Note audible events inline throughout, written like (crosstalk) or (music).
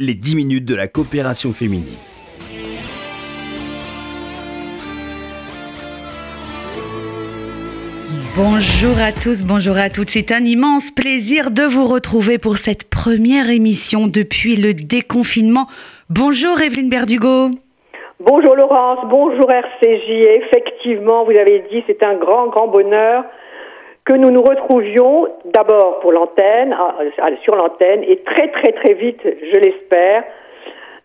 les 10 minutes de la coopération féminine. Bonjour à tous, bonjour à toutes. C'est un immense plaisir de vous retrouver pour cette première émission depuis le déconfinement. Bonjour Evelyne Berdugo. Bonjour Laurence, bonjour RCJ. Effectivement, vous avez dit, c'est un grand, grand bonheur que nous nous retrouvions d'abord pour l'antenne, sur l'antenne, et très, très, très vite, je l'espère,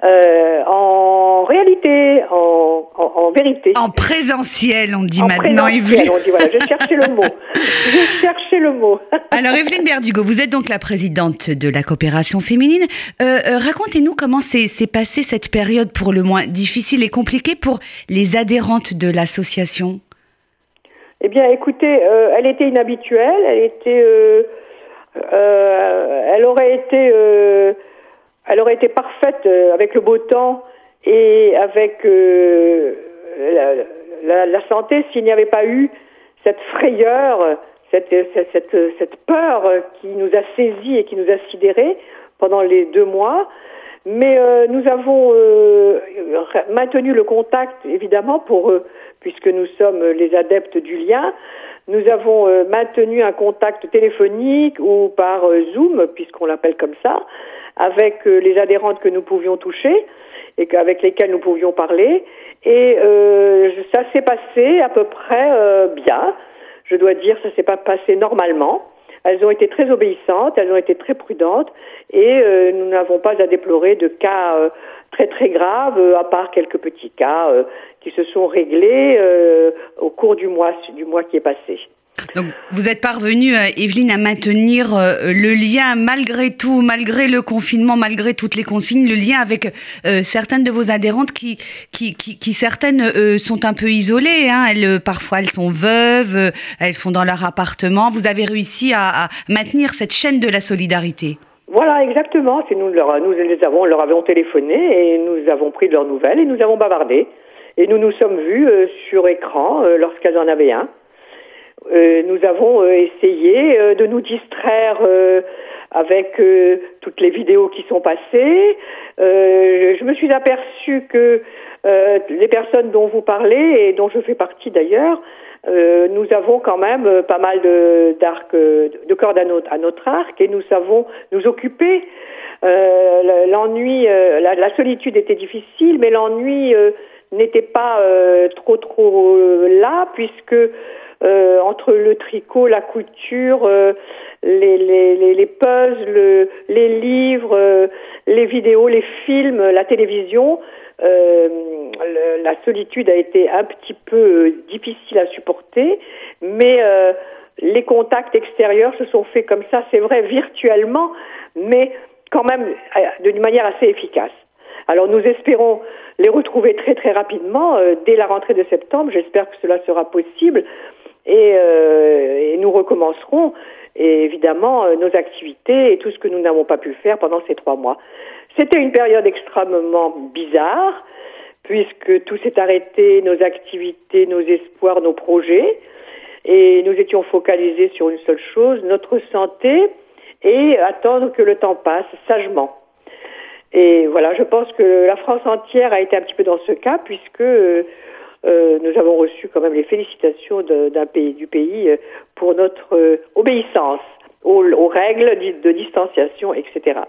euh, en réalité, en, en, en, vérité. En présentiel, on dit en maintenant, Evelyne. On dit, voilà, je cherchais le mot. je cherchais le mot. (laughs) Alors, Evelyne Berdugo, vous êtes donc la présidente de la coopération féminine. Euh, euh, Racontez-nous comment s'est passée cette période pour le moins difficile et compliquée pour les adhérentes de l'association. Eh bien, écoutez, euh, elle était inhabituelle. Elle était, elle aurait été elle aurait été parfaite euh, avec le beau temps et avec euh, la, santé s'il n'y avait pas eu cette frayeur, cette, cette, cette, peur qui nous a saisis et qui nous a sidérés pendant les deux mois. Mais euh, nous avons euh, maintenu le contact, évidemment, pour eux, puisque nous sommes les adeptes du lien. Nous avons euh, maintenu un contact téléphonique ou par Zoom, puisqu'on l'appelle comme ça, avec euh, les adhérentes que nous pouvions toucher et avec lesquelles nous pouvions parler. Et euh, ça s'est passé à peu près euh, bien. Je dois dire, ça s'est pas passé normalement. Elles ont été très obéissantes, elles ont été très prudentes, et euh, nous n'avons pas à déplorer de cas euh, très très graves, euh, à part quelques petits cas qui se sont réglés au cours du mois du mois qui est passé. Donc, vous êtes parvenue, euh, Evelyne, à maintenir euh, le lien malgré tout, malgré le confinement, malgré toutes les consignes, le lien avec euh, certaines de vos adhérentes qui, qui, qui, qui certaines sont un peu isolées. Hein. Elles, parfois, elles sont veuves, elles sont dans leur appartement. Vous avez réussi à, à maintenir cette chaîne de la solidarité. Voilà, exactement. C'est nous, leur, nous les avons, leur avions téléphoné et nous avons pris de leurs nouvelles et nous avons bavardé. Et nous nous sommes vus sur écran lorsqu'elles en avaient un. Euh, nous avons euh, essayé euh, de nous distraire avec toutes les vidéos qui sont passées. je me suis aperçue que les personnes dont vous parlez et dont je fais partie d'ailleurs, nous avons quand même pas mal de, d'arcs, de cordes à notre, à notre arc et nous savons nous occuper. l'ennui, la, la, solitude était difficile, mais l'ennui n'était pas trop trop là puisque euh, entre le tricot, la couture, euh, les, les, les, puzzles, les livres, euh, les vidéos, les films, la télévision, la solitude a été un petit peu difficile à supporter, mais les contacts extérieurs se sont faits comme ça, c'est vrai, virtuellement, mais quand même d'une manière assez efficace. Alors nous espérons les retrouver très très rapidement dès la rentrée de septembre. J'espère que cela sera possible et, euh, nous recommencerons évidemment euh, nos activités et tout ce que nous n'avons pas pu faire pendant ces trois mois. C'était une période extrêmement bizarre puisque tout s'est arrêté, nos activités, nos espoirs, nos projets, et nous étions focalisés sur une seule chose, notre santé, et attendre que le temps passe sagement. Et voilà, je pense que la France entière a été un petit peu dans ce cas, puisque euh, nous avons reçu quand même les félicitations d'un pays du pays euh, pour notre euh, obéissance aux, aux, règles de distanciation, etc.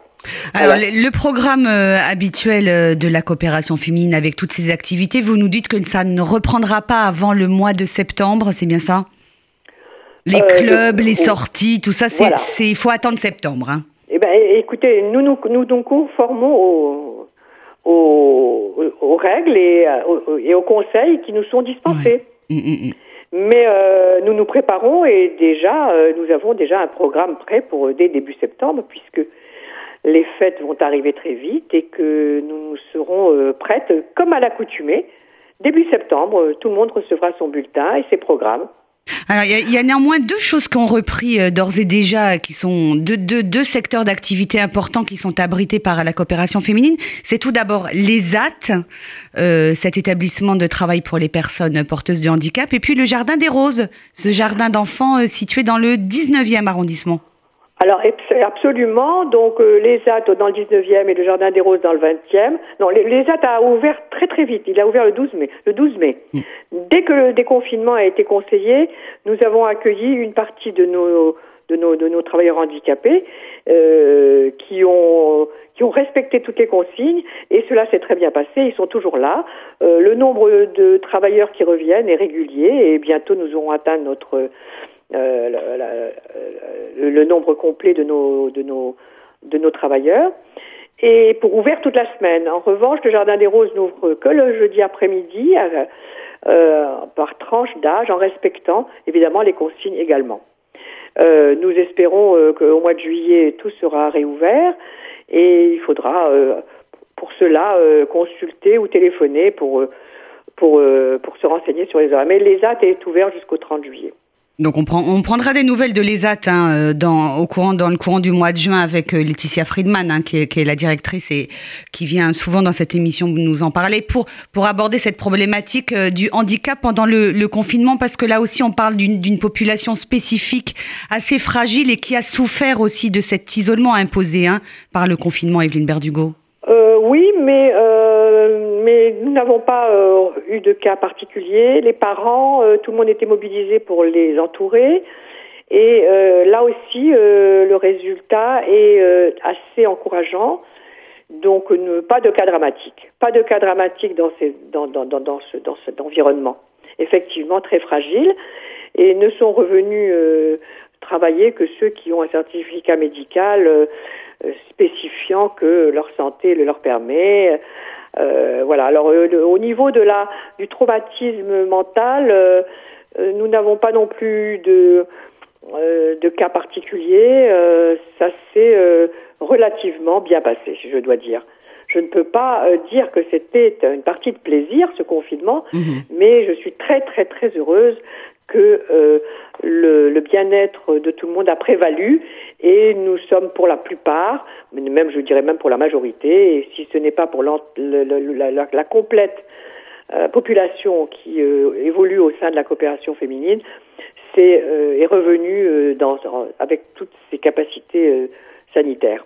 Alors, le programme habituel de la coopération féminine avec toutes ces activités, vous nous dites que ça ne reprendra pas avant le mois de septembre, c'est bien ça? Les clubs, les sorties, tout ça, c'est il faut attendre septembre. Hein. Eh ben, écoutez, nous nous, nous nous conformons au, règles et, euh, et, aux conseils qui nous sont dispensés. Mm, mm, mm. Mais euh, nous nous préparons et déjà, euh, nous avons déjà un programme prêt pour dès début septembre, puisque les fêtes vont arriver très vite et que nous serons prêtes, comme à l'accoutumée. Début septembre, tout le monde recevra son bulletin et ses programmes. Alors, il y, y, a néanmoins deux choses qui ont repris euh, d'ores et déjà, qui sont deux, deux, deux secteurs d'activité importants qui sont abrités par la coopération féminine. C'est tout d'abord l'ESAT, euh, cet établissement de travail pour les personnes porteuses de handicap, et puis le Jardin des Roses, ce jardin d'enfants euh, situé dans le 19e arrondissement. Alors absolument, donc euh, les AT dans le 19e et le Jardin des Roses dans le 20e. Non, les, les AT a ouvert très très vite, il a ouvert le 12 mai. Le 12 mai. Mm. Dès que le déconfinement a été conseillé, nous avons accueilli une partie de nos de nos, de nos travailleurs handicapés euh, qui ont qui ont respecté toutes les consignes et cela s'est très bien passé. Ils sont toujours là. Euh, le nombre de travailleurs qui reviennent est régulier et bientôt nous aurons atteint notre euh, le, nombre complet de nos, de, nos, de nos travailleurs. Et pour ouvert toute la semaine. En revanche, le Jardin des Roses n'ouvre que le jeudi après-midi euh, euh, par tranche d'âge, en respectant évidemment les consignes également. nous espérons qu'au mois de juillet, tout sera réouvert et il faudra pour cela consulter ou téléphoner pour, pour, pour se renseigner sur les horaires. Mais l'ESAT est ouvert jusqu'au 30 juillet. Donc on, prend, on prendra des nouvelles de l'ESAT hein, euh, dans, au courant, dans le courant du mois de juin avec euh, Laetitia Friedman, hein, qui, est, qui, est, la directrice et qui vient souvent dans cette émission nous en parler, pour, pour aborder cette problématique euh, du handicap pendant le, confinement, parce que là aussi on parle d'une population spécifique assez fragile et qui a souffert aussi de cet isolement imposé hein, par le confinement, Evelyne Berdugo. Oui, mais mais nous n'avons pas euh, eu de cas particulier. Les parents, euh, tout le monde était mobilisé pour les entourer. Et là aussi, le résultat est assez encourageant. Donc, pas de cas dramatique. Pas de cas dramatique dans cet environnement. Effectivement, très fragile. Et ne sont revenus travailler que ceux qui ont un certificat médical euh, spécifiant que leur santé le leur permet. Euh, voilà. Alors euh, au niveau de la du traumatisme mental, nous n'avons pas non plus de de cas particuliers. ça s'est relativement bien passé, je dois dire. Je ne peux pas dire que c'était une partie de plaisir, ce confinement, mhm. mais je suis très très très heureuse que euh, le, le bien-être de tout le monde a prévalu et nous sommes pour la plupart, même je dirais même pour la majorité, et si ce n'est pas pour la, la, la, complète euh, population qui euh, évolue au sein de la coopération féminine, c'est est revenu dans, avec toutes ses capacités sanitaires.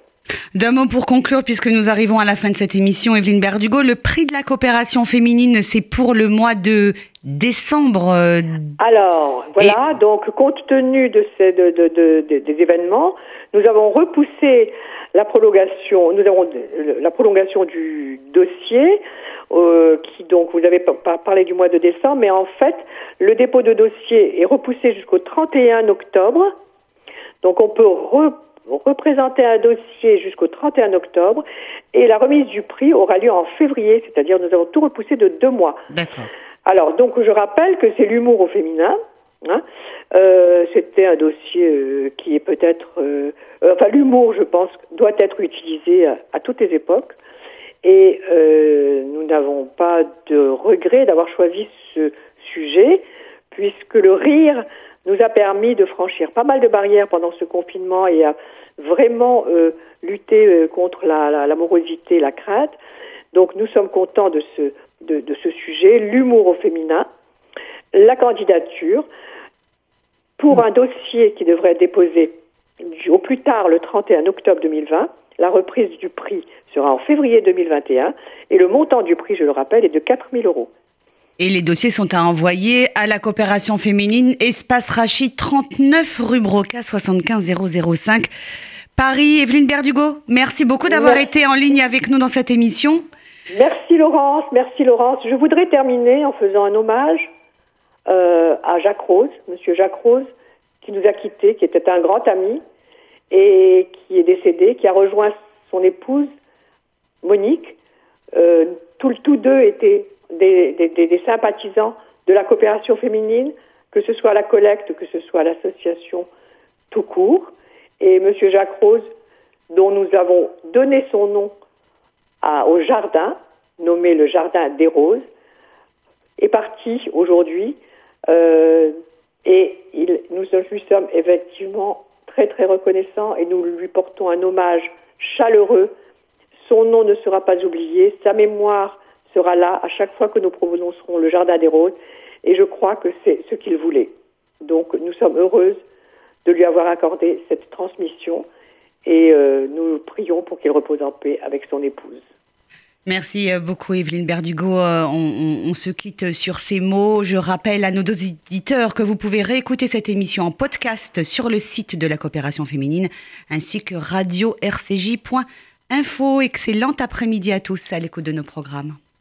D'un mot pour conclure, puisque nous arrivons à la fin de cette émission, Evelyne Berdugo, le prix de la coopération féminine, c'est pour le mois de décembre. Euh, Alors, voilà, donc compte tenu de ces, de, de, des événements, nous avons repoussé la prolongation, nous avons la prolongation du dossier, euh, qui donc, vous avez parlé du mois de décembre, mais en fait, le dépôt de dossier est repoussé jusqu'au 31 octobre. Donc on peut représenter un dossier jusqu'au 31 octobre et la remise du prix aura lieu en février, c'est-à-dire nous avons tout repoussé de deux mois. D'accord. Alors, donc je rappelle que c'est l'humour au féminin. Hein. Euh, C'était un dossier euh, qui est peut-être... Euh, enfin, l'humour, je pense, doit être utilisé à, à toutes les époques. Et nous n'avons pas de regret d'avoir choisi ce sujet, puisque le rire nous a permis de franchir pas mal de barrières pendant ce confinement et à vraiment euh, lutter euh, contre la, la, crainte. Donc nous sommes contents de ce, de ce sujet, l'humour au féminin, la candidature pour un dossier qui devrait être déposé au plus tard le 31 octobre 2020. La reprise du prix sera en février 2021 et le montant du prix, je le rappelle, est de 4 000 euros. Et les dossiers sont à envoyer à la coopération féminine, espace Rachid 39 rue Broca 75 005. Paris, Evelyne Berdugo, merci beaucoup d'avoir été en ligne avec nous dans cette émission. Merci Laurence, merci Laurence. Je voudrais terminer en faisant un hommage euh, à Jacques Rose, Monsieur Jacques Rose, qui nous a quittés, qui était un grand ami et qui est décédé, qui a rejoint son épouse Monique. Euh, tous deux étaient des, sympathisants de la coopération féminine, que ce soit la collecte, que ce soit l'association tout court. Et M. Jacques Rose, dont nous avons donné son nom au jardin, nommé le Jardin des Roses, est parti aujourd'hui. Euh, et nous lui sommes effectivement très très reconnaissants et nous lui portons un hommage chaleureux. Son nom ne sera pas oublié, sa mémoire sera là à chaque fois que nous prononcerons le Jardin des Roses et je crois que c'est ce qu'il voulait. Donc nous sommes heureuses de lui avoir accordé cette transmission et euh, nous prions pour qu'il repose en paix avec son épouse. Merci euh, beaucoup Evelyne Berdugo. Euh, on, se quitte sur ces mots. Je rappelle à nos deux auditeurs que vous pouvez réécouter cette émission en podcast sur le site de la coopération féminine ainsi que radio-rcj.info. Excellent après-midi à tous à l'écho de nos programmes